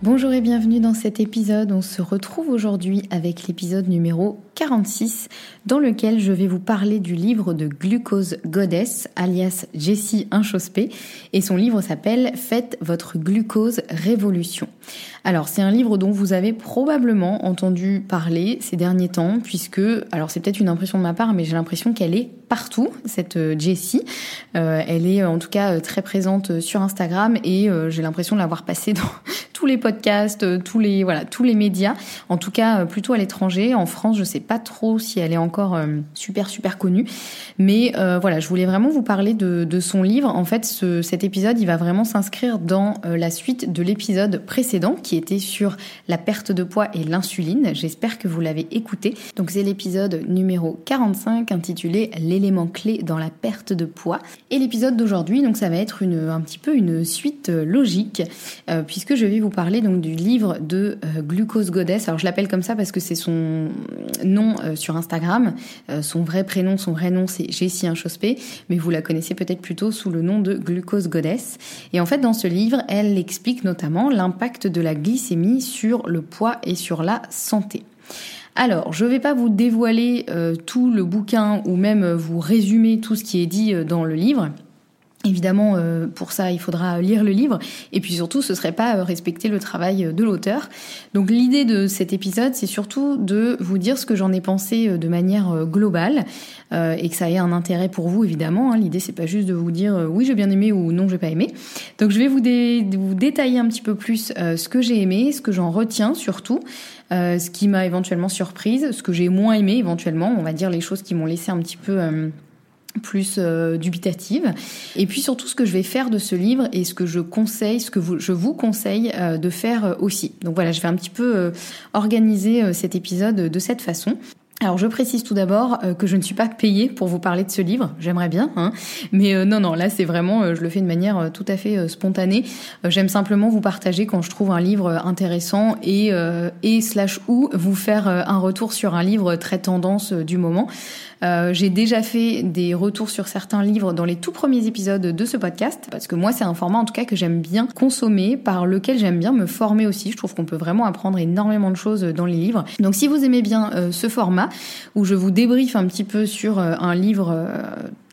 Bonjour et bienvenue dans cet épisode. On se retrouve aujourd'hui avec l'épisode numéro 46 dans lequel je vais vous parler du livre de Glucose Goddess alias Jessie Inchospé et son livre s'appelle Faites votre glucose révolution. Alors c'est un livre dont vous avez probablement entendu parler ces derniers temps puisque alors c'est peut-être une impression de ma part mais j'ai l'impression qu'elle est partout cette euh, Jessie. Euh, elle est en tout cas très présente sur Instagram et euh, j'ai l'impression de l'avoir passée dans tous les podcasts, euh, tous les voilà, tous les médias. En tout cas, euh, plutôt à l'étranger. En France, je sais pas trop si elle est encore euh, super super connue, mais voilà, je voulais vraiment vous parler de, son livre. En fait, ce, cet épisode, il va vraiment s'inscrire dans la suite de l'épisode précédent qui était sur la perte de poids et l'insuline. J'espère que vous l'avez écouté. Donc c'est l'épisode numéro 45 intitulé clé dans la perte de poids. Et l'épisode d'aujourd'hui, donc ça va être une, un petit peu une suite logique puisque je vais vous parler donc du livre de euh, Glucose Goddess. Alors je l'appelle comme ça parce que c'est son nom euh, sur Instagram. Euh, son vrai prénom, son vrai nom, c'est Jessie Inchospé, mais vous la connaissez peut-être plutôt sous le nom de Glucose Goddess. Et en fait, dans ce livre, elle explique notamment l'impact de la glycémie sur le poids et sur la santé. Alors, je ne vais pas vous dévoiler tout le bouquin ou même vous résumer tout ce qui est dit dans le livre. Évidemment, euh, pour ça, il faudra lire le livre. Et puis surtout, ce serait pas euh, respecter le travail de l'auteur. Donc l'idée de cet épisode, c'est surtout de vous dire ce que j'en ai pensé euh, de manière globale et que ça ait un intérêt pour vous, évidemment. Hein. L'idée, c'est pas juste de vous dire oui, j'ai bien aimé ou non, j'ai pas aimé. Donc je vais vous, vous détailler un petit peu plus ce que j'ai aimé, ce que j'en retiens surtout. ce qui m'a éventuellement surprise, ce que j'ai moins aimé éventuellement, on va dire les choses qui m'ont laissé un petit peu plus euh, dubitative. Et puis surtout ce que je vais faire de ce livre et ce que je conseille, ce que je vous conseille euh, de faire euh, aussi. Donc voilà, je vais un petit peu organiser cet épisode de cette façon. Alors je précise tout d'abord euh, que je ne suis pas payée pour vous parler de ce livre, j'aimerais bien, hein. mais euh, non non là c'est vraiment, euh, je le fais de manière tout à fait spontanée. J'aime simplement vous partager quand je trouve un livre intéressant et et slash ou vous faire un retour sur un livre très tendance du moment. J'ai déjà fait des retours sur certains livres dans les tout premiers épisodes de ce podcast parce que moi c'est un format en tout cas que j'aime bien consommer, par lequel j'aime bien me former aussi. Je trouve qu'on peut vraiment apprendre énormément de choses dans les livres. Donc si vous aimez bien ce format où je vous débriefe un petit peu sur euh, un livre euh,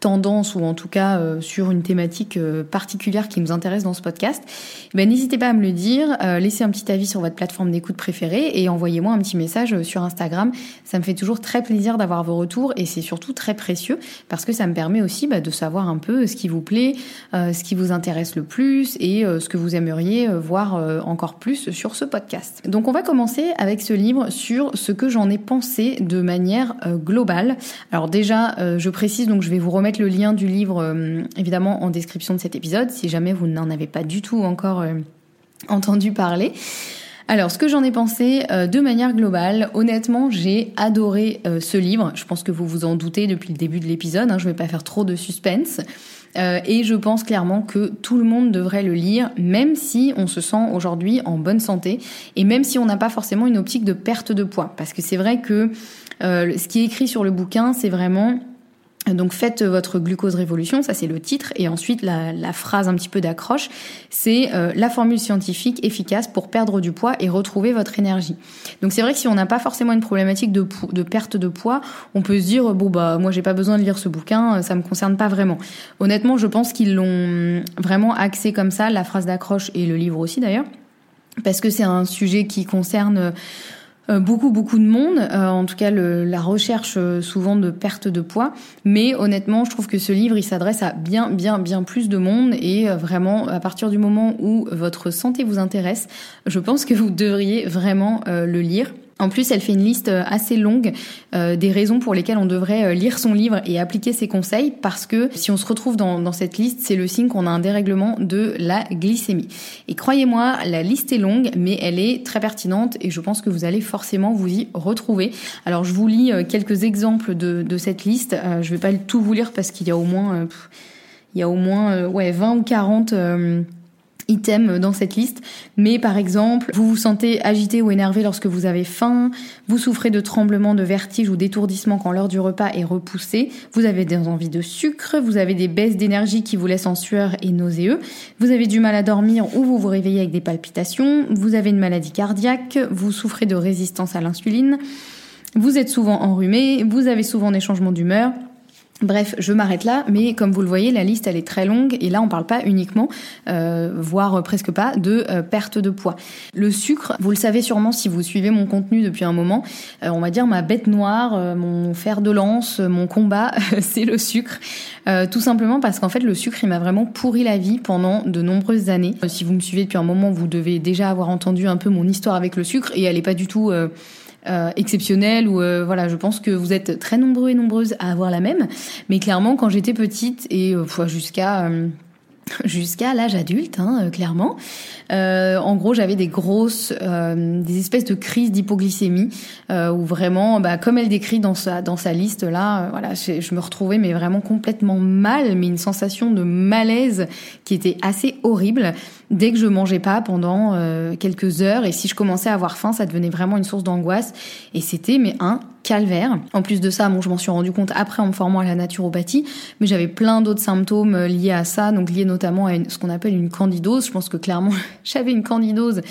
tendance ou en tout cas euh, sur une thématique euh, particulière qui nous intéresse dans ce podcast, eh ben, n'hésitez pas à me le dire, laissez un petit avis sur votre plateforme d'écoute préférée et envoyez-moi un petit message sur Instagram. Ça me fait toujours très plaisir d'avoir vos retours et c'est surtout très précieux parce que ça me permet aussi bah, de savoir un peu ce qui vous plaît, ce qui vous intéresse le plus et ce que vous aimeriez voir encore plus sur ce podcast. Donc on va commencer avec ce livre sur ce que j'en ai pensé de manière globale. Alors déjà, je précise donc je vais vous remettre le lien du livre euh, évidemment en description de cet épisode si jamais vous n'en avez pas du tout encore euh, entendu parler. Alors, ce que j'en ai pensé euh, de manière globale, honnêtement, j'ai adoré ce livre. Je pense que vous vous en doutez depuis le début de l'épisode. Hein, je ne vais pas faire trop de suspense. et je pense clairement que tout le monde devrait le lire, même si on se sent aujourd'hui en bonne santé et même si on n'a pas forcément une optique de perte de poids. Parce que c'est vrai que ce qui est écrit sur le bouquin, c'est vraiment donc faites votre glucose révolution, ça c'est le titre, et ensuite la, phrase un petit peu d'accroche, c'est euh, la formule scientifique efficace pour perdre du poids et retrouver votre énergie. Donc c'est vrai que si on n'a pas forcément une problématique de, de, perte de poids, on peut se dire bon bah moi j'ai pas besoin de lire ce bouquin, ça me concerne pas vraiment. Honnêtement, je pense qu'ils l'ont vraiment axé comme ça, la phrase d'accroche et le livre aussi d'ailleurs parce que c'est un sujet qui concerne euh, beaucoup beaucoup de monde, euh, en tout cas le, la recherche euh, souvent de perte de poids. Mais honnêtement, je trouve que ce livre il s'adresse à bien bien bien plus de monde et vraiment à partir du moment où votre santé vous intéresse, je pense que vous devriez vraiment le lire. En plus, elle fait une liste euh, assez longue euh, des raisons pour lesquelles on devrait euh, lire son livre et appliquer ses conseils, parce que si on se retrouve dans, cette liste, c'est le signe qu'on a un dérèglement de la glycémie. Et croyez-moi, la liste est longue, mais elle est très pertinente et je pense que vous allez forcément vous y retrouver. Alors, je vous lis quelques exemples de, cette liste. je vais pas tout vous lire parce qu'il y a au moins, il y a au moins ouais 20 ou 40 items dans cette liste. Mais par exemple, vous vous sentez agité ou énervé lorsque vous avez faim, vous souffrez de tremblements, de vertige ou d'étourdissement quand l'heure du repas est repoussée, vous avez des envies de sucre, vous avez des baisses d'énergie qui vous laissent en sueur et nauséeux, vous avez du mal à dormir ou vous vous réveillez avec des palpitations, vous avez une maladie cardiaque, vous souffrez de résistance à l'insuline, vous êtes souvent enrhumé, vous avez souvent des changements d'humeur, Bref, je m'arrête là, mais comme vous le voyez, la liste elle est très longue et là on parle pas uniquement, euh, voire presque pas, de euh, perte de poids. Le sucre, vous le savez sûrement si vous suivez mon contenu depuis un moment, euh, on va dire ma bête noire, mon fer de lance, mon combat, c'est le sucre. tout simplement parce qu'en fait le sucre il m'a vraiment pourri la vie pendant de nombreuses années. Si vous me suivez depuis un moment, vous devez déjà avoir entendu un peu mon histoire avec le sucre et elle est pas du tout euh, exceptionnel ou euh, voilà, je pense que vous êtes très nombreux et nombreuses à avoir la même. Mais clairement, quand j'étais petite et euh, jusqu'à jusqu'à l'âge adulte, hein, euh, clairement. Euh, en gros, j'avais des grosses, euh, des espèces de crises d'hypoglycémie euh, où vraiment, bah, comme elle décrit dans sa dans sa liste là, voilà, je, je, me retrouvais mais vraiment complètement mal, mais une sensation de malaise qui était assez horrible dès que je mangeais pas pendant quelques heures et si je commençais à avoir faim, ça devenait vraiment une source d'angoisse et c'était mais un calvaire. En plus de ça, bon, je m'en suis rendu compte après en me formant à la naturopathie, mais j'avais plein d'autres symptômes euh, liés à ça, donc liés notamment à ce qu'on appelle une candidose. Je pense que clairement, j'avais une candidose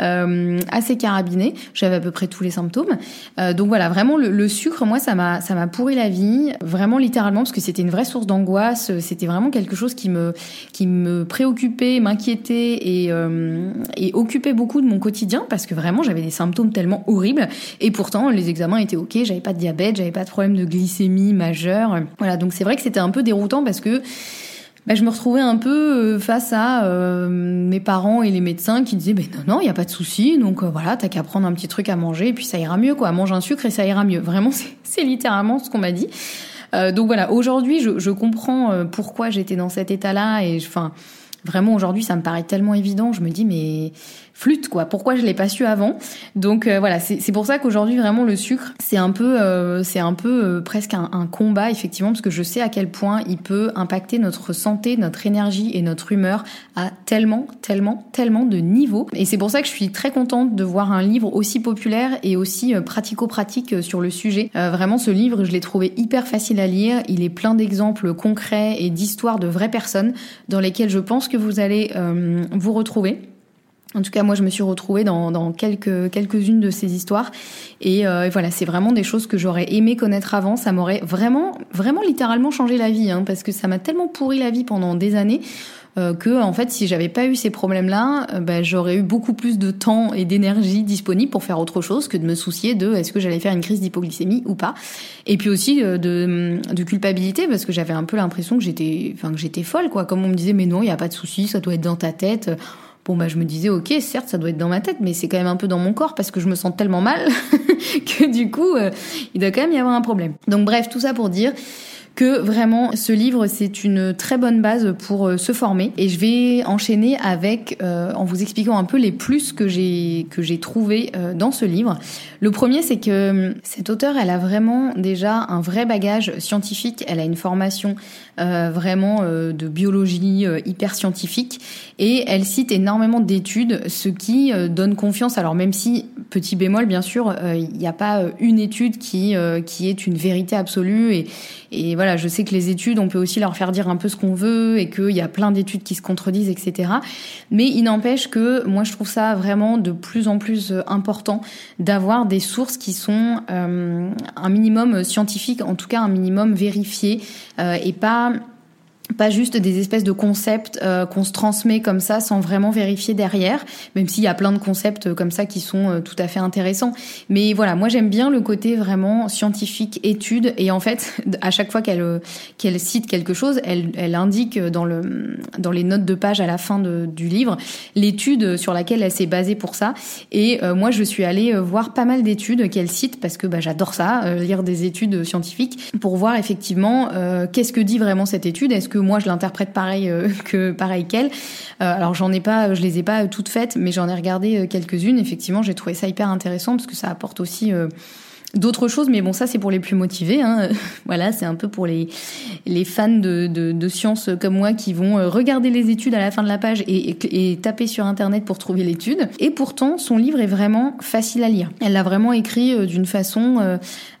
euh, assez carabinée. J'avais à peu près tous les symptômes. Euh, donc voilà, vraiment le, sucre, moi, ça m'a ça m'a pourri la vie, vraiment littéralement, parce que c'était une vraie source d'angoisse. C'était vraiment quelque chose qui me qui me préoccupait, m'inquiétait et euh, occupait beaucoup de mon quotidien, parce que vraiment j'avais des symptômes tellement horribles. Et pourtant, les examens étaient ok j'avais pas de diabète, j'avais pas de problème de glycémie majeur. Voilà, donc c'est vrai que c'était un peu déroutant parce que bah, je me retrouvais un peu euh, face à euh, mes parents et les médecins qui disaient ben non non il y a pas de souci donc euh, voilà t'as qu'à prendre un petit truc à manger et puis ça ira mieux quoi mange un sucre et ça ira mieux vraiment c'est littéralement ce qu'on m'a dit donc voilà aujourd'hui je, je comprends pourquoi j'étais dans cet état là et enfin vraiment aujourd'hui ça me paraît tellement évident. Je me dis mais flûte quoi. Pourquoi je l'ai pas su avant? Donc euh, voilà, c'est pour ça qu'aujourd'hui vraiment le sucre c'est un peu euh, c'est un peu euh, presque un, un, combat effectivement parce que je sais à quel point il peut impacter notre santé, notre énergie et notre humeur à tellement tellement tellement de niveaux. Et c'est pour ça que je suis très contente de voir un livre aussi populaire et aussi pratico-pratique sur le sujet. vraiment ce livre je l'ai trouvé hyper facile à lire. Il est plein d'exemples concrets et d'histoires de vraies personnes dans lesquelles je pense que vous allez vous retrouver. En tout cas, moi, je me suis retrouvée dans, dans quelques quelques-unes de ces histoires, et, euh, voilà, c'est vraiment des choses que j'aurais aimé connaître avant. Ça m'aurait vraiment, vraiment littéralement changé la vie, hein, parce que ça m'a tellement pourri la vie pendant des années euh, que en fait si j'avais pas eu ces problèmes-là, euh, bah, j'aurais eu beaucoup plus de temps et d'énergie disponible pour faire autre chose que de me soucier de est-ce que j'allais faire une crise d'hypoglycémie ou pas. Et puis aussi euh, de, de culpabilité parce que j'avais un peu l'impression que j'étais, enfin que j'étais folle quoi. Comme on me disait mais non il y a pas de souci, ça doit être dans ta tête. Bon bah je me disais ok certes ça doit être dans ma tête mais c'est quand même un peu dans mon corps parce que je me sens tellement mal que du coup il doit quand même y avoir un problème. Donc bref tout ça pour dire que vraiment ce livre c'est une très bonne base pour euh, se former. Et je vais enchaîner avec euh, en vous expliquant un peu les plus que j'ai que j'ai trouvé euh, dans ce livre. Le premier c'est que cette auteure elle a vraiment déjà un vrai bagage scientifique, elle a une formation vraiment de biologie hyper scientifique. Et elle cite énormément d'études ce qui donne confiance. Alors même si petit bémol bien sûr il n'y a pas une étude qui qui est une vérité absolue et voilà, je sais que les études, on peut aussi leur faire dire un peu ce qu'on veut et qu'il y a plein d'études qui se contredisent, etc. Mais il n'empêche que moi, je trouve ça vraiment de plus en plus euh, important d'avoir des sources qui sont euh, un minimum scientifique, en tout cas un minimum vérifié, euh, et pas pas juste des espèces de concepts euh, qu'on se transmet comme ça sans vraiment vérifier derrière, même s'il y a plein de concepts euh, comme ça qui sont euh, tout à fait intéressants. Mais voilà, moi j'aime bien le côté vraiment scientifique, étude, et en fait, à chaque fois qu'elle qu'elle cite quelque chose, elle, elle indique dans le dans les notes de page à la fin de, du livre l'étude sur laquelle elle s'est basée pour ça. Et moi, je suis allée voir pas mal d'études qu'elle cite parce que bah, j'adore ça, lire des études scientifiques pour voir effectivement qu'est-ce que dit vraiment cette étude. Est-ce que moi je l'interprète pareil euh, que pareil qu'elle. Euh, alors j'en ai pas, je les ai pas toutes faites, mais j'en ai regardé euh, quelques-unes. Effectivement, j'ai trouvé ça hyper intéressant parce que ça apporte aussi d'autres choses, mais bon, ça c'est pour les plus motivés. Hein. voilà, c'est un peu pour les les fans de, de, de, sciences comme moi qui vont euh, regarder les études à la fin de la page et, taper sur internet pour trouver l'étude. Et pourtant, son livre est vraiment facile à lire. Elle l'a vraiment écrit euh, d'une façon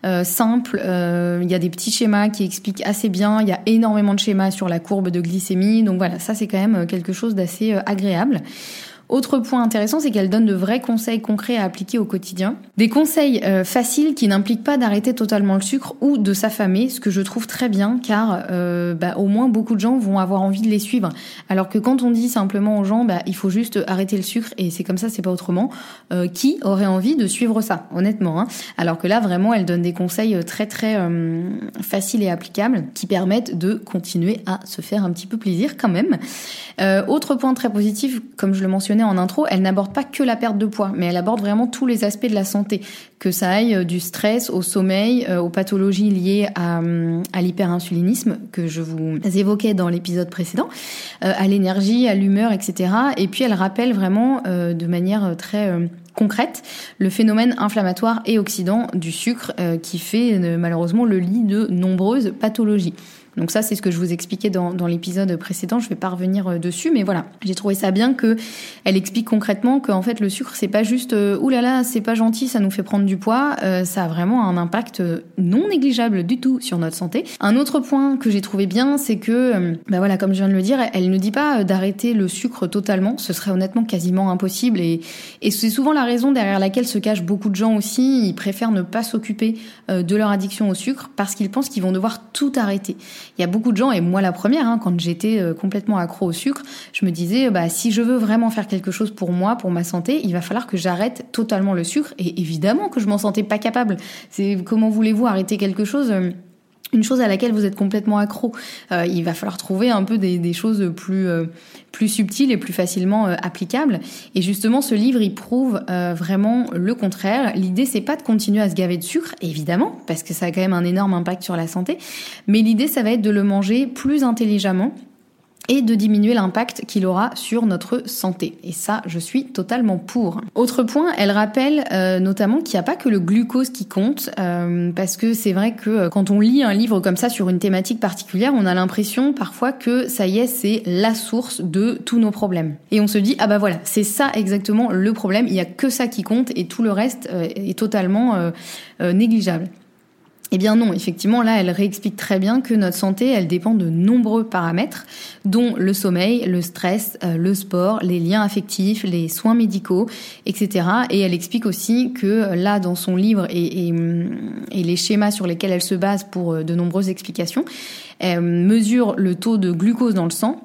euh simple. Il y a des petits schémas qui expliquent assez bien. Il y a énormément de schémas sur la courbe de glycémie. Donc voilà, ça c'est quand même quelque chose d'assez agréable. Autre point intéressant, c'est qu'elle donne de vrais conseils concrets à appliquer au quotidien. Des conseils euh, faciles qui n'impliquent pas d'arrêter totalement le sucre ou de s'affamer, ce que je trouve très bien car euh, bah, au moins beaucoup de gens vont avoir envie de les suivre. Alors que quand on dit simplement aux gens, bah, il faut juste arrêter le sucre et c'est comme ça, c'est pas autrement, euh, qui aurait envie de suivre ça, honnêtement hein Alors que là, vraiment, elle donne des conseils très très faciles et applicables qui permettent de continuer à se faire un petit peu plaisir quand même. autre point très positif, comme je le mentionnais, en intro, elle n'aborde pas que la perte de poids, mais elle aborde vraiment tous les aspects de la santé, que ça aille euh, du stress au sommeil, euh, aux pathologies liées à, hum, à l'hyperinsulinisme que je vous évoquais dans l'épisode précédent, euh, à l'énergie, à l'humeur, etc. Et puis elle rappelle vraiment de manière très concrète le phénomène inflammatoire et oxydant du sucre qui fait malheureusement le lit de nombreuses pathologies. Donc ça, c'est ce que je vous expliquais dans, dans l'épisode précédent. Je vais pas revenir euh, dessus, mais voilà, j'ai trouvé ça bien que elle explique concrètement qu'en fait le sucre c'est pas juste euh, oulala, c'est pas gentil, ça nous fait prendre du poids. Euh, ça a vraiment un impact non négligeable du tout sur notre santé. Un autre point que j'ai trouvé bien, c'est que, bah voilà, comme je viens de le dire, elle ne dit pas d'arrêter le sucre totalement. Ce serait honnêtement quasiment impossible et, et c'est souvent la raison derrière laquelle se cachent beaucoup de gens aussi. Ils préfèrent ne pas s'occuper de leur addiction au sucre parce qu'ils pensent qu'ils vont devoir tout arrêter. Il y a beaucoup de gens, et moi la première, hein, quand j'étais euh, complètement accro au sucre, je me disais, bah, si je veux vraiment faire quelque chose pour moi, pour ma santé, il va falloir que j'arrête totalement le sucre. Et évidemment que je m'en sentais pas capable. C'est comment voulez-vous arrêter quelque chose euh, une chose à laquelle vous êtes complètement accro. Euh, il va falloir trouver un peu des, choses plus euh, plus subtiles et plus facilement euh, applicables. Et justement, ce livre, il prouve vraiment le contraire. L'idée, c'est pas de continuer à se gaver de sucre, évidemment, parce que ça a quand même un énorme impact sur la santé. Mais l'idée, ça va être de le manger plus intelligemment et de diminuer l'impact qu'il aura sur notre santé. Et ça, je suis totalement pour. Autre point, elle rappelle euh, notamment qu'il n'y a pas que le glucose qui compte, euh, parce que c'est vrai que euh, quand on lit un livre comme ça sur une thématique particulière, on a l'impression parfois que ça y est, c'est la source de tous nos problèmes. Et on se dit, ah bah voilà, c'est ça exactement le problème, il n'y a que ça qui compte et tout le reste est totalement négligeable. Eh bien non, effectivement, là, elle réexplique très bien que notre santé, elle dépend de nombreux paramètres, dont le sommeil, le stress, euh, le sport, les liens affectifs, les soins médicaux, etc. Et elle explique aussi que là, dans son livre et, et, et les schémas sur lesquels elle se base pour euh, de nombreuses explications, elle mesure le taux de glucose dans le sang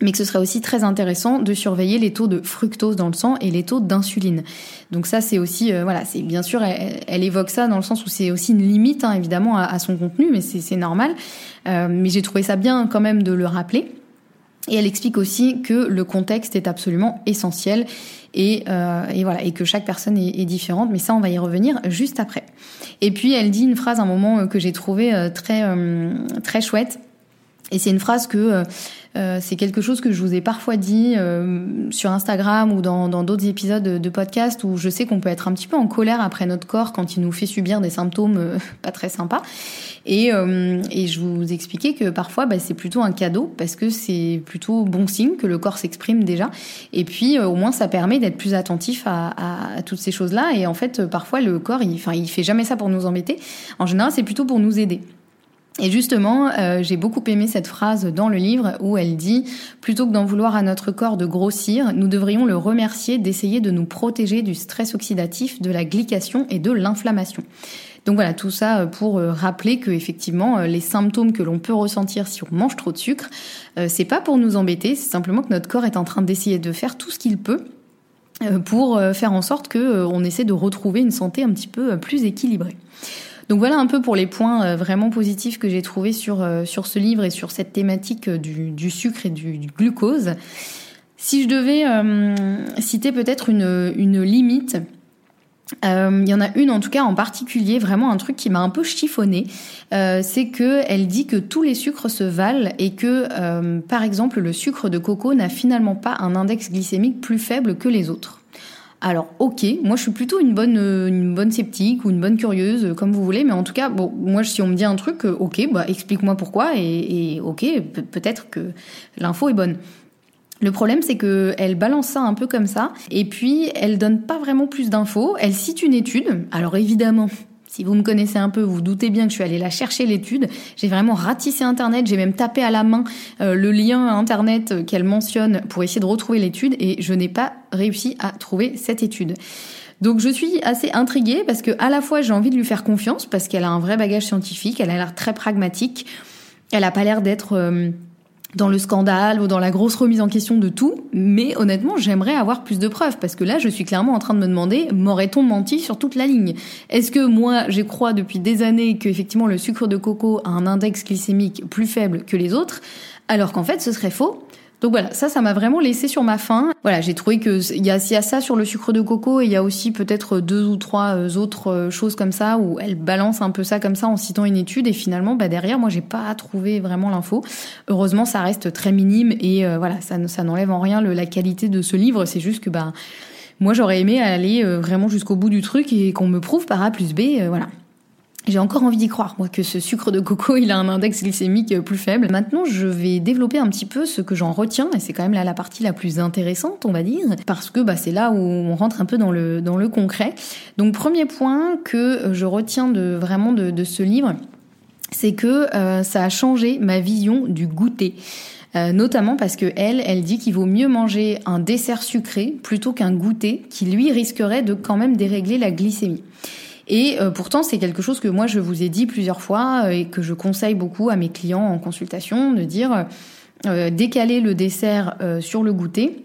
mais que ce serait aussi très intéressant de surveiller les taux de fructose dans le sang et les taux d'insuline. Donc ça, c'est aussi, euh, voilà, c'est bien sûr, elle, évoque ça dans le sens où c'est aussi une limite, hein, évidemment, à, son contenu, mais c'est normal. Euh, mais j'ai trouvé ça bien quand même de le rappeler. Et elle explique aussi que le contexte est absolument essentiel et, euh, et voilà et que chaque personne est, est, différente. Mais ça, on va y revenir juste après. Et puis elle dit une phrase à un moment que j'ai trouvé très très chouette. Et c'est une phrase que euh, c'est quelque chose que je vous ai parfois dit euh, sur Instagram ou dans d'autres épisodes de, podcast où je sais qu'on peut être un petit peu en colère après notre corps quand il nous fait subir des symptômes euh, pas très sympas. Et, et je vous expliquais que parfois bah, c'est plutôt un cadeau parce que c'est plutôt bon signe que le corps s'exprime déjà. Et puis au moins ça permet d'être plus attentif à, à, toutes ces choses-là. Et en fait parfois le corps, il, enfin il fait jamais ça pour nous embêter. En général c'est plutôt pour nous aider. Et justement, euh, j'ai beaucoup aimé cette phrase dans le livre où elle dit plutôt que d'en vouloir à notre corps de grossir, nous devrions le remercier d'essayer de nous protéger du stress oxydatif, de la glycation et de l'inflammation. Donc voilà, tout ça euh, pour euh, rappeler que effectivement les symptômes que l'on peut ressentir si on mange trop de sucre, c'est pas pour nous embêter, c'est simplement que notre corps est en train d'essayer de faire tout ce qu'il peut pour faire en sorte que on essaie de retrouver une santé un petit peu plus équilibrée. Donc voilà un peu pour les points euh, vraiment positifs que j'ai trouvés sur, euh, sur ce livre et sur cette thématique euh, du, sucre et du, glucose. Si je devais citer peut-être une, limite, il y en a une en tout cas en particulier, vraiment un truc qui m'a un peu chiffonné, c'est que elle dit que tous les sucres se valent et que par exemple le sucre de coco n'a finalement pas un index glycémique plus faible que les autres. Alors ok, moi je suis plutôt une bonne euh, sceptique ou une bonne curieuse, euh, comme vous voulez, mais en tout cas, bon, moi si on me dit un truc, euh, ok, bah explique-moi pourquoi et, et ok, peut-être que l'info est bonne. Le problème, c'est que elle balance ça un peu comme ça, et puis elle donne pas vraiment plus d'infos. Elle cite une étude. Alors évidemment, si vous me connaissez un peu, vous, doutez bien que je suis allée la chercher l'étude. J'ai vraiment ratissé Internet, j'ai même tapé à la main euh, le lien Internet qu'elle mentionne pour essayer de retrouver l'étude et je n'ai pas réussi à trouver cette étude. Donc je suis assez intriguée parce que à la fois j'ai envie de lui faire confiance parce qu'elle a un vrai bagage scientifique, elle a l'air très pragmatique, elle a pas l'air d'être euh, dans le scandale ou dans la grosse remise en question de tout, mais honnêtement, j'aimerais avoir plus de preuves parce que là, je suis clairement en train de me demander m'aurait-on menti sur toute la ligne? Est-ce que moi, j'ai crois depuis des années que effectivement le sucre de coco a un index glycémique plus faible que les autres, alors qu'en fait, ce serait faux? Donc voilà, ça, ça m'a vraiment laissé sur ma faim. Voilà, j'ai trouvé que il y a, y a ça sur le sucre de coco et il y a aussi peut-être deux ou trois euh, autres euh, choses comme ça où elle balance un peu ça comme ça en citant une étude et finalement, bah derrière, moi, j'ai pas trouvé vraiment l'info. Heureusement, ça reste très minime et euh, voilà, ça, ça n'enlève en rien la qualité de ce livre. C'est juste que bah moi, j'aurais aimé aller vraiment jusqu'au bout du truc et qu'on me prouve par A plus B, voilà. J'ai encore envie d'y croire, moi, que ce sucre de coco, il a un index glycémique euh, plus faible. Maintenant, je vais développer un petit peu ce que j'en retiens, et c'est quand même là la partie la plus intéressante, on va dire, parce que bah, c'est là où on rentre un peu dans le, dans le concret. Donc, premier point que je retiens de, vraiment de, de ce livre, c'est que euh, ça a changé ma vision du goûter. Euh, notamment parce que elle, elle dit qu'il vaut mieux manger un dessert sucré plutôt qu'un goûter qui lui risquerait de quand même dérégler la glycémie. Et euh, pourtant, c'est quelque chose que moi, je vous ai dit plusieurs fois euh, et que je conseille beaucoup à mes clients en consultation, de dire euh, décaler le dessert sur le goûter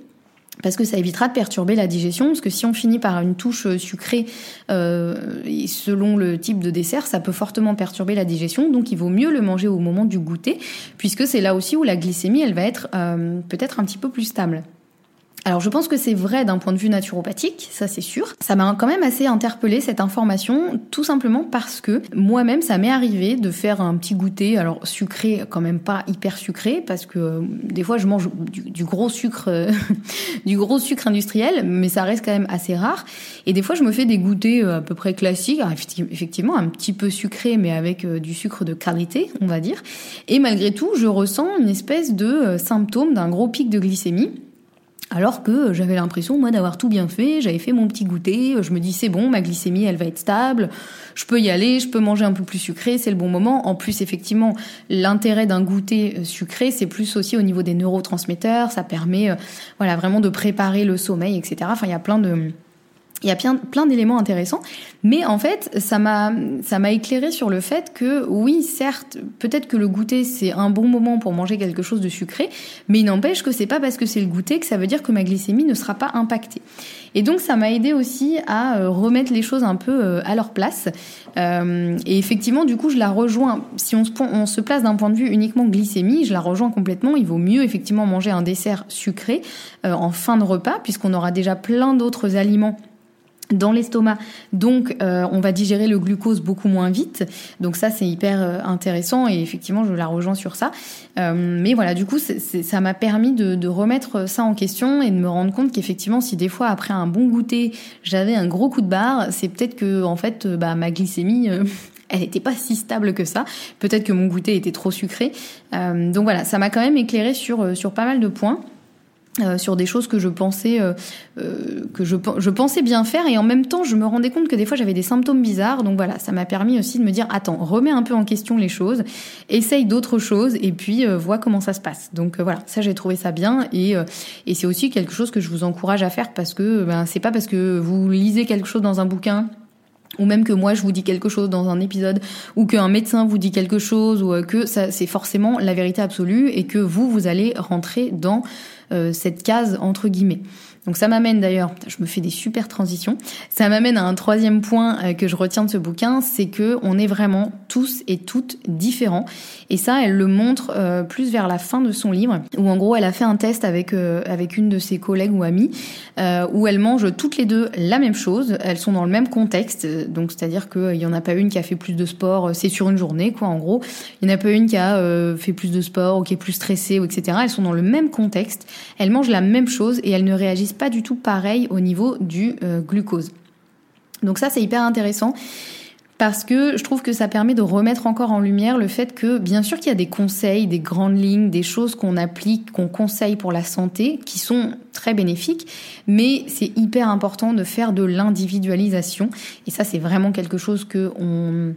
parce que ça évitera de perturber la digestion, parce que si on finit par une touche sucrée selon le type de dessert, ça peut fortement perturber la digestion, donc il vaut mieux le manger au moment du goûter, puisque c'est là aussi où la glycémie, elle va être peut-être un petit peu plus stable. Alors je pense que c'est vrai d'un point de vue naturopathique, ça c'est sûr. Ça m'a quand même assez interpellé cette information, tout simplement parce que moi-même ça m'est arrivé de faire un petit goûter, alors sucré quand même pas hyper sucré, parce que euh, des fois je mange du, gros sucre, euh, du gros sucre industriel, mais ça reste quand même assez rare. Et des fois je me fais des goûters euh, à peu près classiques, effectivement un petit peu sucré, mais avec du sucre de qualité, on va dire. Et malgré tout, je ressens une espèce de symptôme d'un gros pic de glycémie Alors que j'avais l'impression, moi, d'avoir tout bien fait, j'avais fait mon petit goûter, je me dis c'est bon, ma glycémie, elle va être stable, je peux y aller, je peux manger un peu plus sucré, c'est le bon moment. En plus, effectivement, l'intérêt d'un goûter euh, sucré, c'est plus aussi au niveau des neurotransmetteurs, ça permet, euh, voilà, vraiment de préparer le sommeil, etc. Enfin, il y a plein de il y a plein, plein d'éléments intéressants, mais en fait, ça m'a, ça m'a éclairé sur le fait que oui, certes, peut-être que le goûter c'est un bon moment pour manger quelque chose de sucré, mais il n'empêche que c'est pas parce que c'est le goûter que ça veut dire que ma glycémie ne sera pas impactée. Et donc, ça m'a aidé aussi à euh, remettre les choses un peu euh, à leur place. Euh, et effectivement, du coup, je la rejoins. Si on se, on se place d'un point de vue uniquement glycémie, je la rejoins complètement. Il vaut mieux effectivement manger un dessert sucré en fin de repas, puisqu'on aura déjà plein d'autres aliments dans l'estomac. Donc, euh, on va digérer le glucose beaucoup moins vite. Donc ça, c'est hyper euh, intéressant et effectivement, je la rejoins sur ça. Euh, mais voilà, du coup, ça m'a permis de, remettre ça en question et de me rendre compte qu'effectivement, si des fois après un bon goûter, j'avais un gros coup de barre, c'est peut-être que en fait, bah, ma glycémie elle n'était pas si stable que ça. Peut-être que mon goûter était trop sucré. donc voilà, ça m'a quand même éclairé sur, sur pas mal de points. Euh, sur des choses que je pensais euh, euh, que je, je, pensais bien faire et en même temps je me rendais compte que des fois j'avais des symptômes bizarres. Donc voilà ça m'a permis aussi de me dire attends remets un peu en question les choses essaye d'autres choses et puis vois comment ça se passe. Donc voilà ça j'ai trouvé ça bien et, et c'est aussi quelque chose que je vous encourage à faire parce que ben, c'est pas parce que vous lisez quelque chose dans un bouquin ou même que moi je vous dis quelque chose dans un épisode, ou qu'un médecin vous dit quelque chose, ou que ça c'est forcément la vérité absolue et que vous vous allez rentrer dans euh, cette case entre guillemets. Donc ça m'amène d'ailleurs, je me fais des super transitions, ça m'amène à un troisième point euh, que je retiens de ce bouquin, c'est que on est vraiment tous et toutes différents. Et ça, elle le montre euh, plus vers la fin de son livre, où en gros elle a fait un test avec euh, avec une de ses collègues ou amies, où elles mangent toutes les deux la même chose. Elles sont dans le même contexte, donc c'est-à-dire qu'il y en a pas une qui a fait plus de sport, c'est sur une journée quoi en gros. Il n'y en a pas une qui a fait plus de sport ou qui est plus stressée ou etc. Elles sont dans le même contexte, elles mangent la même chose et elles ne réagissent pas du tout pareil au niveau du euh, glucose. Donc ça c'est hyper intéressant parce que je trouve que ça permet de remettre encore en lumière le fait que bien sûr qu'il y a des conseils, des grandes lignes, des choses qu'on applique, qu'on conseille pour la santé qui sont très bénéfiques, mais c'est hyper important de faire de l'individualisation et ça c'est vraiment quelque chose que on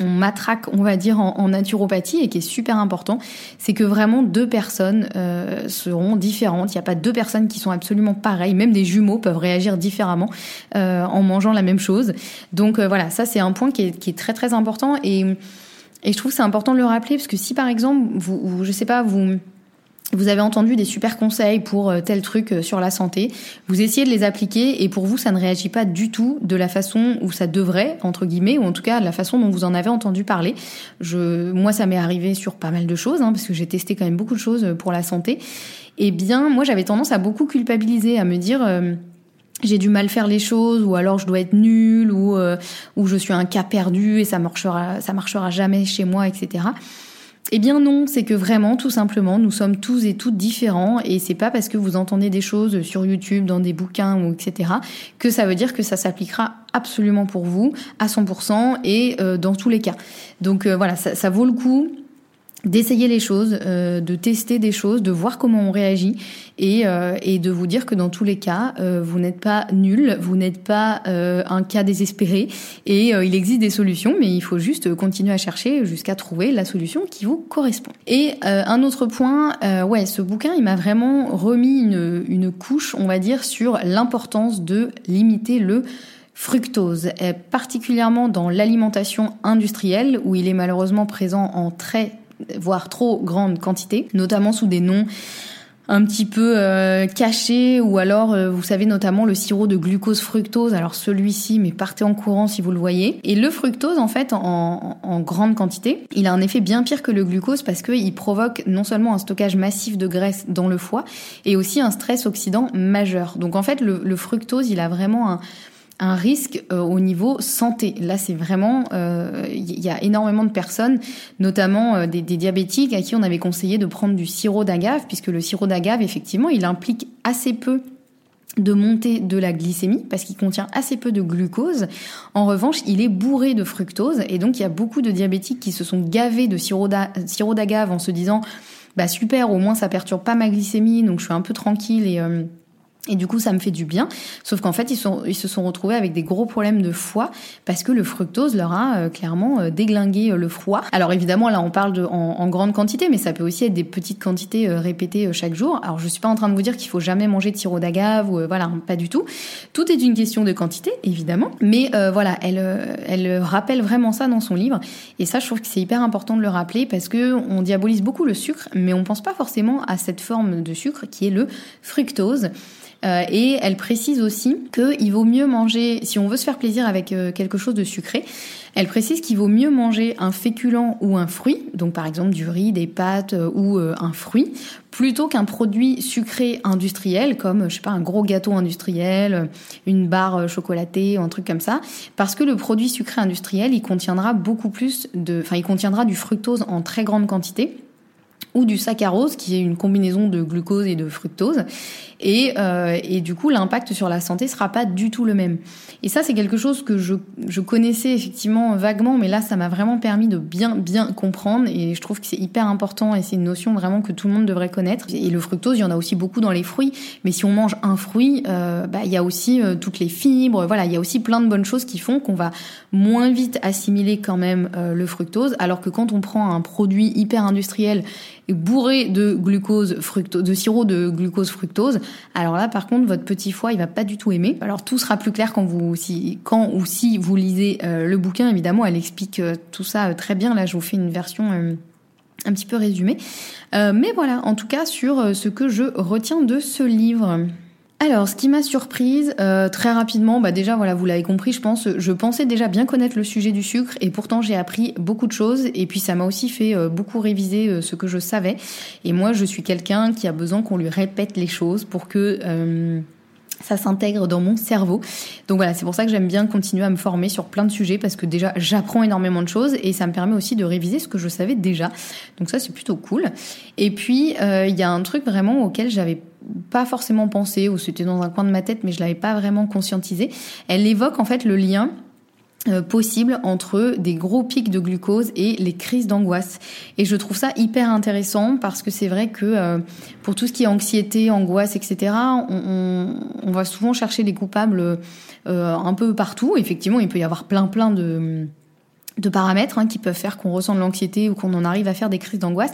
on matraque, on va dire, en, naturopathie et qui est super important, c'est que vraiment deux personnes euh, seront différentes. Il n'y a pas deux personnes qui sont absolument pareilles. Même des jumeaux peuvent réagir différemment euh, en mangeant la même chose. Donc euh, voilà, ça c'est un point qui est, qui est, très très important et, et je trouve c'est important de le rappeler parce que si par exemple, vous, je sais pas, vous vous avez entendu des super conseils pour euh, tel truc euh, sur la santé, vous essayez de les appliquer et pour vous ça ne réagit pas du tout de la façon où ça devrait entre guillemets ou en tout cas de la façon dont vous en avez entendu parler. Je, moi ça m'est arrivé sur pas mal de choses hein, parce que j'ai testé quand même beaucoup de choses euh, pour la santé. Et eh bien moi j'avais tendance à beaucoup culpabiliser, à me dire j'ai du mal faire les choses ou alors je dois être nulle ou ou je suis un cas perdu et ça marchera ça marchera jamais chez moi etc. Eh bien non, c'est que vraiment, tout simplement, nous sommes tous et toutes différents et c'est pas parce que vous entendez des choses sur YouTube, dans des bouquins ou etc. que ça veut dire que ça s'appliquera absolument pour vous à 100% et euh, dans tous les cas. Donc euh, voilà, ça, ça vaut le coup d'essayer les choses, euh, de tester des choses, de voir comment on réagit et, euh, et de vous dire que dans tous les cas, euh, vous n'êtes pas nul, vous n'êtes pas un cas désespéré et il existe des solutions, mais il faut juste continuer à chercher jusqu'à trouver la solution qui vous correspond. Et un autre point, ouais, ce bouquin, il m'a vraiment remis une, une couche, on va dire, sur l'importance de limiter le fructose, particulièrement dans l'alimentation industrielle où il est malheureusement présent en très voire trop grande quantité, notamment sous des noms un petit peu euh, cachés ou alors euh, vous savez notamment le sirop de glucose fructose. Alors celui-ci mais partez en courant si vous le voyez. Et le fructose en fait en, grande quantité il a un effet bien pire que le glucose parce qu'il provoque non seulement un stockage massif de graisse dans le foie et aussi un stress oxydant majeur. Donc en fait le fructose il a vraiment un un risque euh, au niveau santé. Là, c'est vraiment, il euh, y a énormément de personnes, notamment euh, des, des, diabétiques, à qui on avait conseillé de prendre du sirop d'agave, puisque le sirop d'agave, effectivement, il implique assez peu de montée de la glycémie parce qu'il contient assez peu de glucose. En revanche, il est bourré de fructose et donc il y a beaucoup de diabétiques qui se sont gavés de sirop d'agave en se disant bah super, au moins ça perturbe pas ma glycémie, donc je suis un peu tranquille et et du coup, ça me fait du bien. Sauf qu'en fait, ils, se sont retrouvés avec des gros problèmes de foie parce que le fructose leur a euh, clairement euh, déglingué euh, le foie. Alors évidemment, là, on parle de, en, grande quantité, mais ça peut aussi être des petites quantités répétées chaque jour. Alors je suis pas en train de vous dire qu'il faut jamais manger de sirop d'agave ou voilà, pas du tout. Tout est une question de quantité, évidemment. Mais voilà, elle, elle rappelle vraiment ça dans son livre. Et ça, je trouve que c'est hyper important de le rappeler parce que on diabolise beaucoup le sucre, mais on pense pas forcément à cette forme de sucre qui est le fructose. Euh, et elle précise aussi qu'il vaut mieux manger, si on veut se faire plaisir avec euh, quelque chose de sucré, elle précise qu'il vaut mieux manger un féculent ou un fruit, donc par exemple du riz, des pâtes euh, ou un fruit, plutôt qu'un produit sucré industriel comme je sais pas un gros gâteau industriel, une barre chocolatée, un truc comme ça, parce que le produit sucré industriel, il contiendra beaucoup plus de, enfin il contiendra du fructose en très grande quantité ou du saccharose, qui est une combinaison de glucose et de fructose. Et, euh, et du coup, l'impact sur la santé sera pas du tout le même. Et ça, c'est quelque chose que je, je, connaissais effectivement vaguement, mais là, ça m'a vraiment permis de bien, bien comprendre. Et je trouve que c'est hyper important et c'est une notion vraiment que tout le monde devrait connaître. Et le fructose, il y en a aussi beaucoup dans les fruits. Mais si on mange un fruit, euh, bah, il y a aussi euh, toutes les fibres. Voilà, il y a aussi plein de bonnes choses qui font qu'on va moins vite assimiler quand même euh, le fructose. Alors que quand on prend un produit hyper industriel bourré de glucose fructose, de sirop de glucose fructose. Alors là, par contre, votre petit foie, il va pas du tout aimer. Alors tout sera plus clair quand vous, si, quand ou si vous lisez euh, le bouquin. Évidemment, elle explique euh, tout ça euh, très bien. Là, je vous fais une version un petit peu résumée. mais voilà, en tout cas, sur ce que je retiens de ce livre. Alors, ce qui m'a surprise euh, très rapidement, bah déjà voilà, vous l'avez compris, je pense, je pensais déjà bien connaître le sujet du sucre et pourtant j'ai appris beaucoup de choses et puis ça m'a aussi fait euh, beaucoup réviser euh, ce que je savais. Et moi, je suis quelqu'un qui a besoin qu'on lui répète les choses pour que ça s'intègre dans mon cerveau. Donc voilà, c'est pour ça que j'aime bien continuer à me former sur plein de sujets parce que déjà j'apprends énormément de choses et ça me permet aussi de réviser ce que je savais déjà. Donc ça c'est plutôt cool. Et puis il y a un truc vraiment auquel j'avais pas forcément pensé ou c'était dans un coin de ma tête mais je l'avais pas vraiment conscientisé. Elle évoque en fait le lien euh, possible entre des gros pics de glucose et les crises d'angoisse. Et je trouve ça hyper intéressant parce que c'est vrai que euh, pour tout ce qui est anxiété, angoisse, etc., on, on, va souvent chercher des coupables euh, un peu partout. Effectivement, il peut y avoir plein plein de de paramètres hein, qui peuvent faire qu'on ressent de l'anxiété ou qu'on en arrive à faire des crises d'angoisse.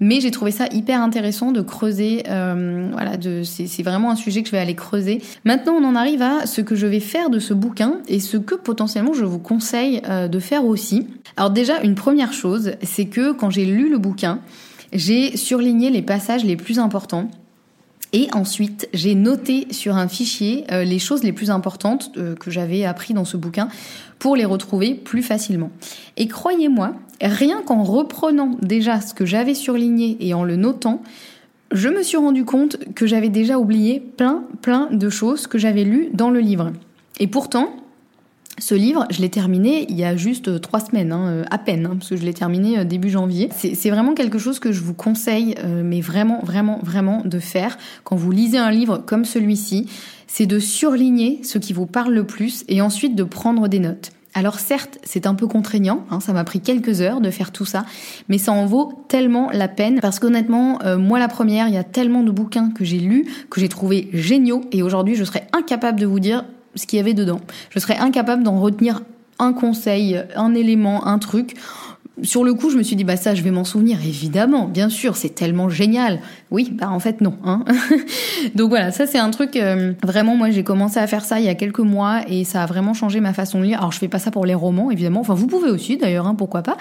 Mais j'ai trouvé ça hyper intéressant de creuser. Euh, voilà, de, c'est, vraiment un sujet que je vais aller creuser. Maintenant, on en arrive à ce que je vais faire de ce bouquin et ce que potentiellement je vous conseille euh, de faire aussi. Alors déjà, une première chose, c'est que quand j'ai lu le bouquin, j'ai surligné les passages les plus importants et ensuite, j'ai noté sur un fichier euh, les choses les plus importantes euh, que j'avais appris dans ce bouquin pour les retrouver plus facilement. Et croyez-moi, rien qu'en reprenant déjà ce que j'avais surligné et en le notant, je me suis rendu compte que j'avais déjà oublié plein, plein de choses que j'avais lues dans le livre. Et pourtant, ce livre, je l'ai terminé il y a juste euh, trois semaines, hein, euh, à peine, hein, parce que je l'ai terminé euh, début janvier. C'est vraiment quelque chose que je vous conseille, mais vraiment, vraiment, vraiment de faire quand vous lisez un livre comme celui-ci. C'est de surligner ce qui vous parle le plus et ensuite de prendre des notes. Alors certes, c'est un peu contraignant, hein, ça m'a pris quelques heures de faire tout ça, mais ça en vaut tellement la peine parce qu'honnêtement, moi la première, il y a tellement de bouquins que j'ai lus, que j'ai trouvé géniaux, et aujourd'hui je serais incapable de vous dire ce qu'il y avait dedans. Je serais incapable d'en retenir un conseil, un élément, un truc. Sur le coup, je me suis dit, bah ça, je vais m'en souvenir, évidemment, bien sûr, c'est tellement génial. Oui, bah en fait, non. Hein Donc voilà, ça c'est un truc, euh, vraiment, moi j'ai commencé à faire ça il y a quelques mois et ça a vraiment changé ma façon de lire. Alors je fais pas ça pour les romans, évidemment, enfin vous pouvez aussi d'ailleurs, hein, pourquoi pas.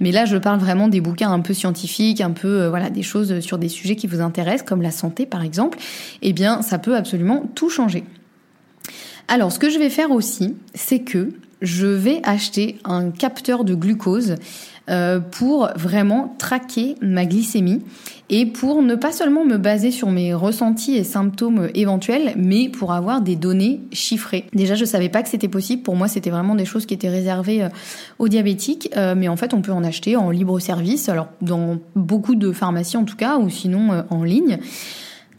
Mais là, je parle vraiment des bouquins un peu scientifiques, un peu, euh, voilà, des choses sur des sujets qui vous intéressent, comme la santé par exemple. Eh bien, ça peut absolument tout changer. Alors, ce que je vais faire aussi, c'est que je vais acheter un capteur de glucose euh, pour vraiment traquer ma glycémie et pour ne pas seulement me baser sur mes ressentis et symptômes éventuels, mais pour avoir des données chiffrées. Déjà, je savais pas que c'était possible. Pour moi, c'était vraiment des choses qui étaient réservées euh, aux diabétiques, euh, mais en fait, on peut en acheter en libre service. Alors, dans beaucoup de pharmacies en tout cas, ou sinon en ligne.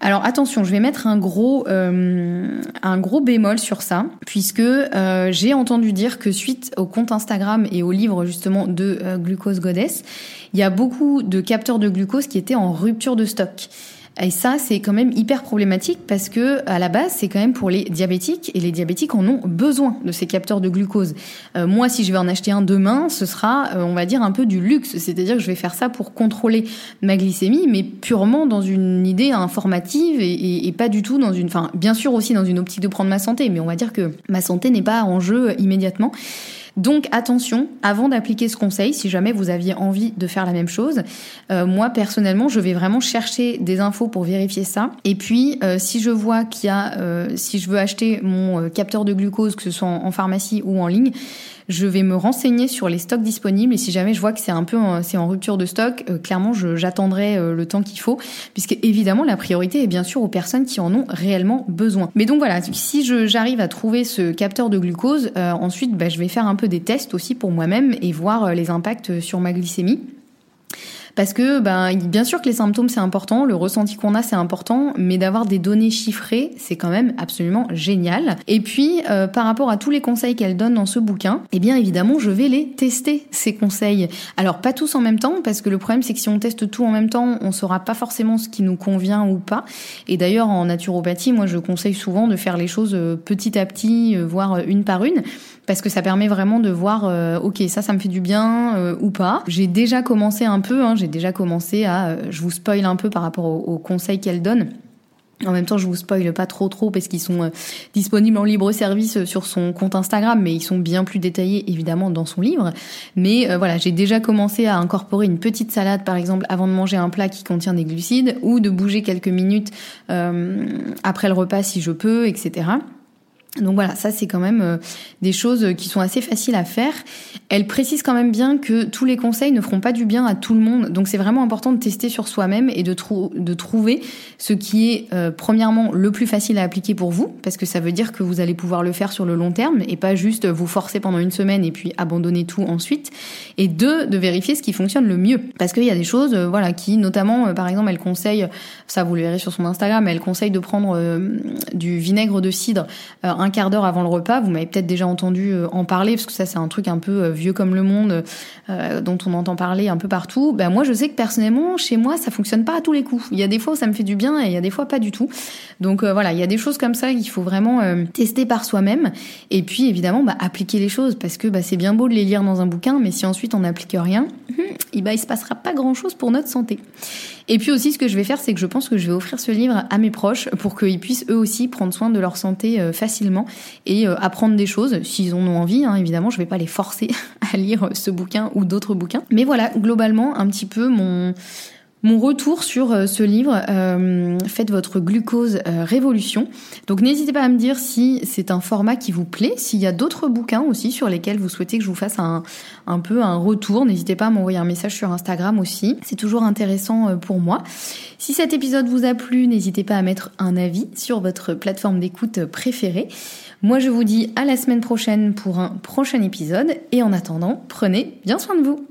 Alors attention, je vais mettre un gros, euh, un gros bémol sur ça, puisque euh, j'ai entendu dire que suite au compte Instagram et au livre justement de euh, Glucose Goddess, il y a beaucoup de capteurs de glucose qui étaient en rupture de stock. Et ça, c'est quand même hyper problématique parce que à la base, c'est quand même pour les diabétiques et les diabétiques en ont besoin de ces capteurs de glucose. Euh, moi, si je vais en acheter un demain, ce sera, euh, on va dire, un peu du luxe. C'est-à-dire que je vais faire ça pour contrôler ma glycémie, mais purement dans une idée informative et, et pas du tout dans une, enfin, bien sûr aussi dans une optique de prendre ma santé, mais on va dire que ma santé n'est pas en jeu immédiatement. Donc attention, avant d'appliquer ce conseil, si jamais vous aviez envie de faire la même chose, euh, moi personnellement, je vais vraiment chercher des infos pour vérifier ça. Et puis, euh, si je vois qu'il y a, euh, si je veux acheter mon capteur de glucose, que ce soit en pharmacie ou en ligne, je vais me renseigner sur les stocks disponibles et si jamais je vois que c'est un peu c'est en rupture de stock, euh, clairement j'attendrai euh, le temps qu'il faut puisque évidemment la priorité est bien sûr aux personnes qui en ont réellement besoin. Mais donc voilà, si j'arrive à trouver ce capteur de glucose, euh, ensuite bah, je vais faire un peu des tests aussi pour moi-même et voir les impacts sur ma glycémie. Parce que, ben, bien sûr que les symptômes c'est important, le ressenti qu'on a c'est important, mais d'avoir des données chiffrées c'est quand même absolument génial. Et puis, euh, par rapport à tous les conseils qu'elle donne dans ce bouquin, eh bien évidemment je vais les tester ces conseils. Alors pas tous en même temps, parce que le problème c'est que si on teste tout en même temps, on saura pas forcément ce qui nous convient ou pas. Et d'ailleurs en naturopathie, moi je conseille souvent de faire les choses euh, petit à petit, euh, voire une par une parce que ça permet vraiment de voir, ok, ça, ça me fait du bien ou pas. J'ai déjà commencé un peu, hein, j'ai déjà commencé à, euh, je vous spoil un peu par rapport aux, conseils qu'elle donne. En même temps, je vous spoil pas trop trop parce qu'ils sont disponibles en libre service sur son compte Instagram, mais ils sont bien plus détaillés évidemment dans son livre. Mais voilà, j'ai déjà commencé à incorporer une petite salade par exemple avant de manger un plat qui contient des glucides ou de bouger quelques minutes après le repas si je peux, etc. Donc voilà, ça c'est quand même euh, des choses qui sont assez faciles à faire. Elle précise quand même bien que tous les conseils ne feront pas du bien à tout le monde. Donc c'est vraiment important de tester sur soi-même et de, de trouver ce qui est euh, premièrement le plus facile à appliquer pour vous, parce que ça veut dire que vous allez pouvoir le faire sur le long terme et pas juste vous forcer pendant une semaine et puis abandonner tout ensuite. Et deux, de vérifier ce qui fonctionne le mieux. Parce qu'il y a des choses, euh, voilà, qui notamment, par exemple, elle conseille, ça vous le verrez sur son Instagram, elle conseille de prendre du vinaigre de cidre un quart d'heure avant le repas. Vous m'avez peut-être déjà entendu euh, en parler, parce que ça c'est un truc un peu euh, vieux comme le monde, euh, dont on entend parler un peu partout. Ben moi je sais que personnellement, chez moi, ça fonctionne pas à tous les coups. Il y a des fois où ça me fait du bien et il y a des fois pas du tout. Donc voilà, il y a des choses comme ça qu'il faut vraiment tester par soi-même. Et puis évidemment, bah, appliquer les choses, parce que bah, c'est bien beau de les lire dans un bouquin, mais si ensuite on n'applique rien, il bah, il se passera pas grand-chose pour notre santé. Et puis aussi, ce que je vais faire, c'est que je pense que je vais offrir ce livre à mes proches pour qu'ils puissent eux aussi prendre soin de leur santé facilement et euh, apprendre des choses s'ils en ont envie. Hein, évidemment, je vais pas les forcer à lire ce bouquin ou d'autres bouquins. Mais voilà, globalement, un petit peu mon mon retour sur euh, ce livre, euh, Faites votre glucose euh, révolution. Donc n'hésitez pas à me dire si c'est un format qui vous plaît, s'il y a d'autres bouquins aussi sur lesquels vous souhaitez que je vous fasse un, un peu un retour. N'hésitez pas à m'envoyer un message sur Instagram aussi. C'est toujours intéressant pour moi. Si cet épisode vous a plu, n'hésitez pas à mettre un avis sur votre plateforme d'écoute préférée. Moi je vous dis à la semaine prochaine pour un prochain épisode et en attendant, prenez bien soin de vous.